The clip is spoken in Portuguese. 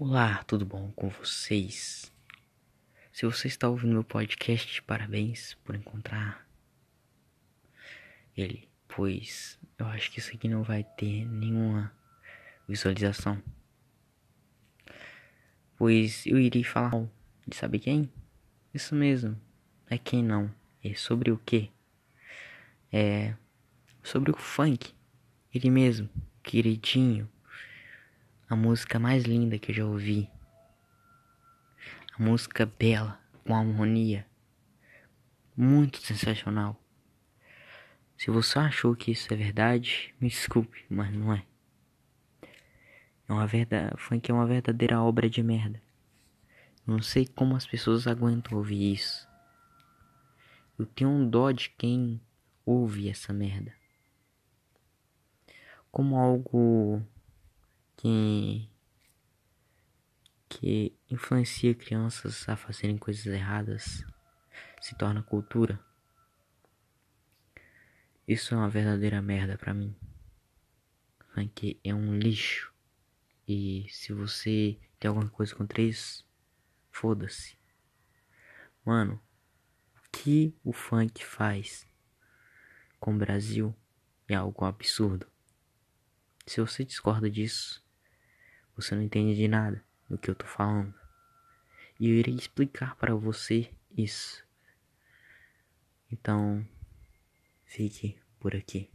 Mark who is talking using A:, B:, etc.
A: Olá, tudo bom com vocês? Se você está ouvindo meu podcast, parabéns por encontrar ele, pois eu acho que isso aqui não vai ter nenhuma visualização. Pois eu irei falar de saber quem? Isso mesmo, é quem não. É sobre o que? É sobre o funk, ele mesmo, queridinho a música mais linda que eu já ouvi. A música bela, com harmonia. Muito sensacional. Se você achou que isso é verdade, me desculpe, mas não é. É uma verdade, funk é uma verdadeira obra de merda. Não sei como as pessoas aguentam ouvir isso. Eu tenho um dó de quem ouve essa merda. Como algo que que influencia crianças a fazerem coisas erradas se torna cultura. Isso é uma verdadeira merda para mim. Funk é um lixo. E se você tem alguma coisa contra isso, foda-se. Mano, o que o funk faz com o Brasil é algo absurdo. Se você discorda disso, você não entende de nada do que eu tô falando. E eu irei explicar para você isso. Então, fique por aqui.